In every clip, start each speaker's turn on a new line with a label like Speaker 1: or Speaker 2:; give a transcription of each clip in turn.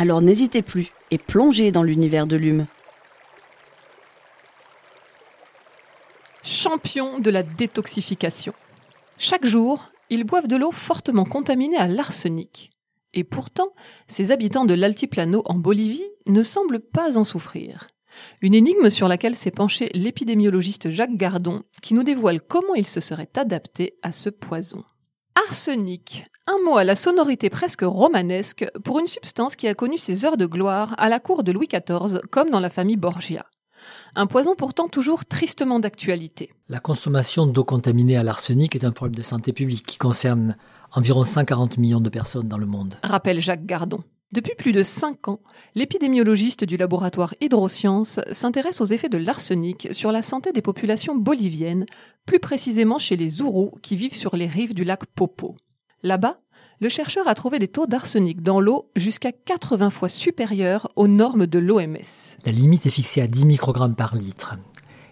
Speaker 1: Alors n'hésitez plus et plongez dans l'univers de l'hume.
Speaker 2: Champion de la détoxification. Chaque jour, ils boivent de l'eau fortement contaminée à l'arsenic. Et pourtant, ces habitants de l'Altiplano en Bolivie ne semblent pas en souffrir. Une énigme sur laquelle s'est penché l'épidémiologiste Jacques Gardon, qui nous dévoile comment il se serait adapté à ce poison. Arsenic, un mot à la sonorité presque romanesque pour une substance qui a connu ses heures de gloire à la cour de Louis XIV comme dans la famille Borgia. Un poison pourtant toujours tristement d'actualité.
Speaker 3: La consommation d'eau contaminée à l'arsenic est un problème de santé publique qui concerne environ 140 millions de personnes dans le monde.
Speaker 2: Rappelle Jacques Gardon. Depuis plus de cinq ans, l'épidémiologiste du laboratoire Hydrosciences s'intéresse aux effets de l'arsenic sur la santé des populations boliviennes, plus précisément chez les Zourous qui vivent sur les rives du lac Popo. Là-bas, le chercheur a trouvé des taux d'arsenic dans l'eau jusqu'à 80 fois supérieurs aux normes de l'OMS.
Speaker 3: La limite est fixée à 10 microgrammes par litre.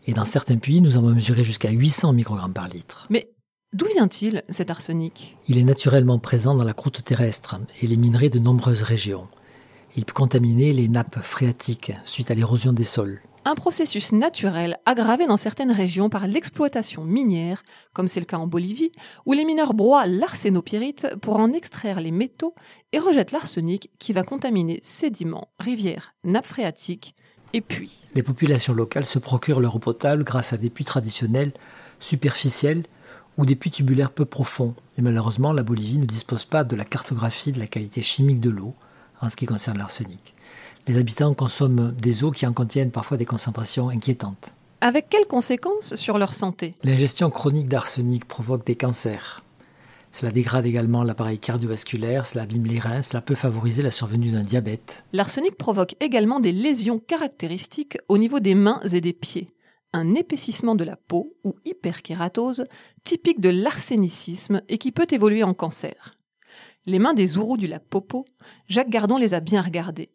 Speaker 3: Et dans certains puits, nous avons mesuré jusqu'à 800 microgrammes par litre.
Speaker 2: Mais D'où vient-il cet arsenic?
Speaker 3: Il est naturellement présent dans la croûte terrestre et les minerais de nombreuses régions. Il peut contaminer les nappes phréatiques suite à l'érosion des sols.
Speaker 2: Un processus naturel aggravé dans certaines régions par l'exploitation minière, comme c'est le cas en Bolivie, où les mineurs broient l'arsénopyrite pour en extraire les métaux et rejettent l'arsenic qui va contaminer sédiments, rivières, nappes phréatiques et puits.
Speaker 3: Les populations locales se procurent leur eau potable grâce à des puits traditionnels, superficiels ou des puits tubulaires peu profonds. Et malheureusement, la Bolivie ne dispose pas de la cartographie de la qualité chimique de l'eau en ce qui concerne l'arsenic. Les habitants consomment des eaux qui en contiennent parfois des concentrations inquiétantes.
Speaker 2: Avec quelles conséquences sur leur santé?
Speaker 3: L'ingestion chronique d'arsenic provoque des cancers. Cela dégrade également l'appareil cardiovasculaire, cela abîme les reins, cela peut favoriser la survenue d'un diabète.
Speaker 2: L'arsenic provoque également des lésions caractéristiques au niveau des mains et des pieds un épaississement de la peau ou hyperkératose typique de l'arsenicisme et qui peut évoluer en cancer. Les mains des Zourous du lac Popo, Jacques Gardon les a bien regardées.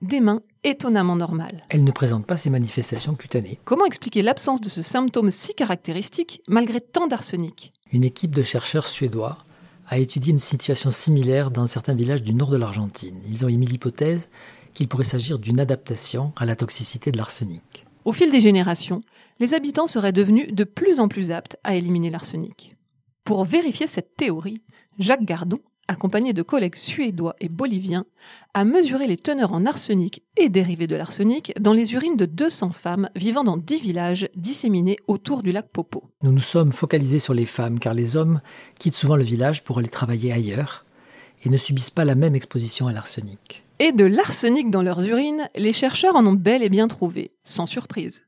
Speaker 2: Des mains étonnamment normales.
Speaker 3: Elles ne présentent pas ces manifestations cutanées.
Speaker 2: Comment expliquer l'absence de ce symptôme si caractéristique malgré tant d'arsenic?
Speaker 3: Une équipe de chercheurs suédois a étudié une situation similaire dans certains villages du nord de l'Argentine. Ils ont émis l'hypothèse qu'il pourrait s'agir d'une adaptation à la toxicité de l'arsenic.
Speaker 2: Au fil des générations, les habitants seraient devenus de plus en plus aptes à éliminer l'arsenic. Pour vérifier cette théorie, Jacques Gardon, accompagné de collègues suédois et boliviens, a mesuré les teneurs en arsenic et dérivés de l'arsenic dans les urines de 200 femmes vivant dans 10 villages disséminés autour du lac Popo.
Speaker 3: Nous nous sommes focalisés sur les femmes car les hommes quittent souvent le village pour aller travailler ailleurs et ne subissent pas la même exposition à l'arsenic
Speaker 2: et de l'arsenic dans leurs urines, les chercheurs en ont bel et bien trouvé, sans surprise.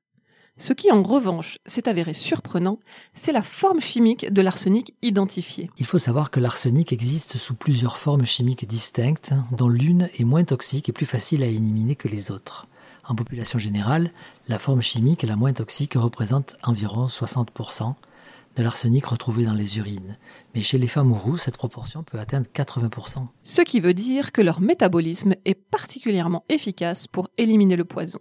Speaker 2: Ce qui, en revanche, s'est avéré surprenant, c'est la forme chimique de l'arsenic identifiée.
Speaker 3: Il faut savoir que l'arsenic existe sous plusieurs formes chimiques distinctes, dont l'une est moins toxique et plus facile à éliminer que les autres. En population générale, la forme chimique la moins toxique représente environ 60%, de l'arsenic retrouvé dans les urines. Mais chez les femmes roux, cette proportion peut atteindre 80%.
Speaker 2: Ce qui veut dire que leur métabolisme est particulièrement efficace pour éliminer le poison.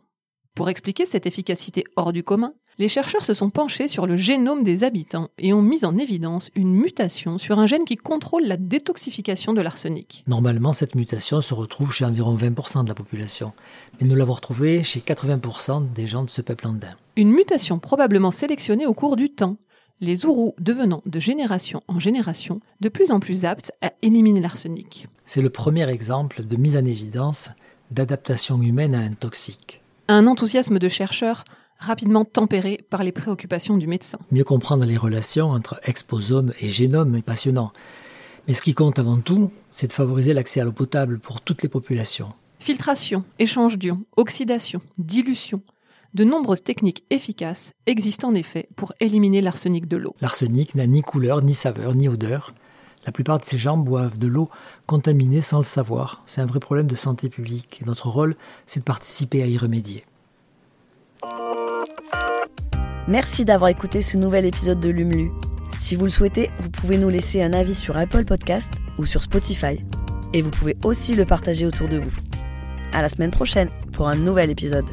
Speaker 2: Pour expliquer cette efficacité hors du commun, les chercheurs se sont penchés sur le génome des habitants et ont mis en évidence une mutation sur un gène qui contrôle la détoxification de l'arsenic.
Speaker 3: Normalement, cette mutation se retrouve chez environ 20% de la population, mais nous l'avons retrouvée chez 80% des gens de ce peuple andin.
Speaker 2: Une mutation probablement sélectionnée au cours du temps, les Zourous devenant de génération en génération de plus en plus aptes à éliminer l'arsenic.
Speaker 3: C'est le premier exemple de mise en évidence d'adaptation humaine à un toxique.
Speaker 2: Un enthousiasme de chercheurs rapidement tempéré par les préoccupations du médecin.
Speaker 3: Mieux comprendre les relations entre exposome et génome est passionnant. Mais ce qui compte avant tout, c'est de favoriser l'accès à l'eau potable pour toutes les populations.
Speaker 2: Filtration, échange d'ions, oxydation, dilution, de nombreuses techniques efficaces existent en effet pour éliminer l'arsenic de l'eau.
Speaker 3: L'arsenic n'a ni couleur, ni saveur, ni odeur. La plupart de ces gens boivent de l'eau contaminée sans le savoir. C'est un vrai problème de santé publique et notre rôle, c'est de participer à y remédier.
Speaker 1: Merci d'avoir écouté ce nouvel épisode de Lumlu. Si vous le souhaitez, vous pouvez nous laisser un avis sur Apple Podcast ou sur Spotify. Et vous pouvez aussi le partager autour de vous. À la semaine prochaine pour un nouvel épisode.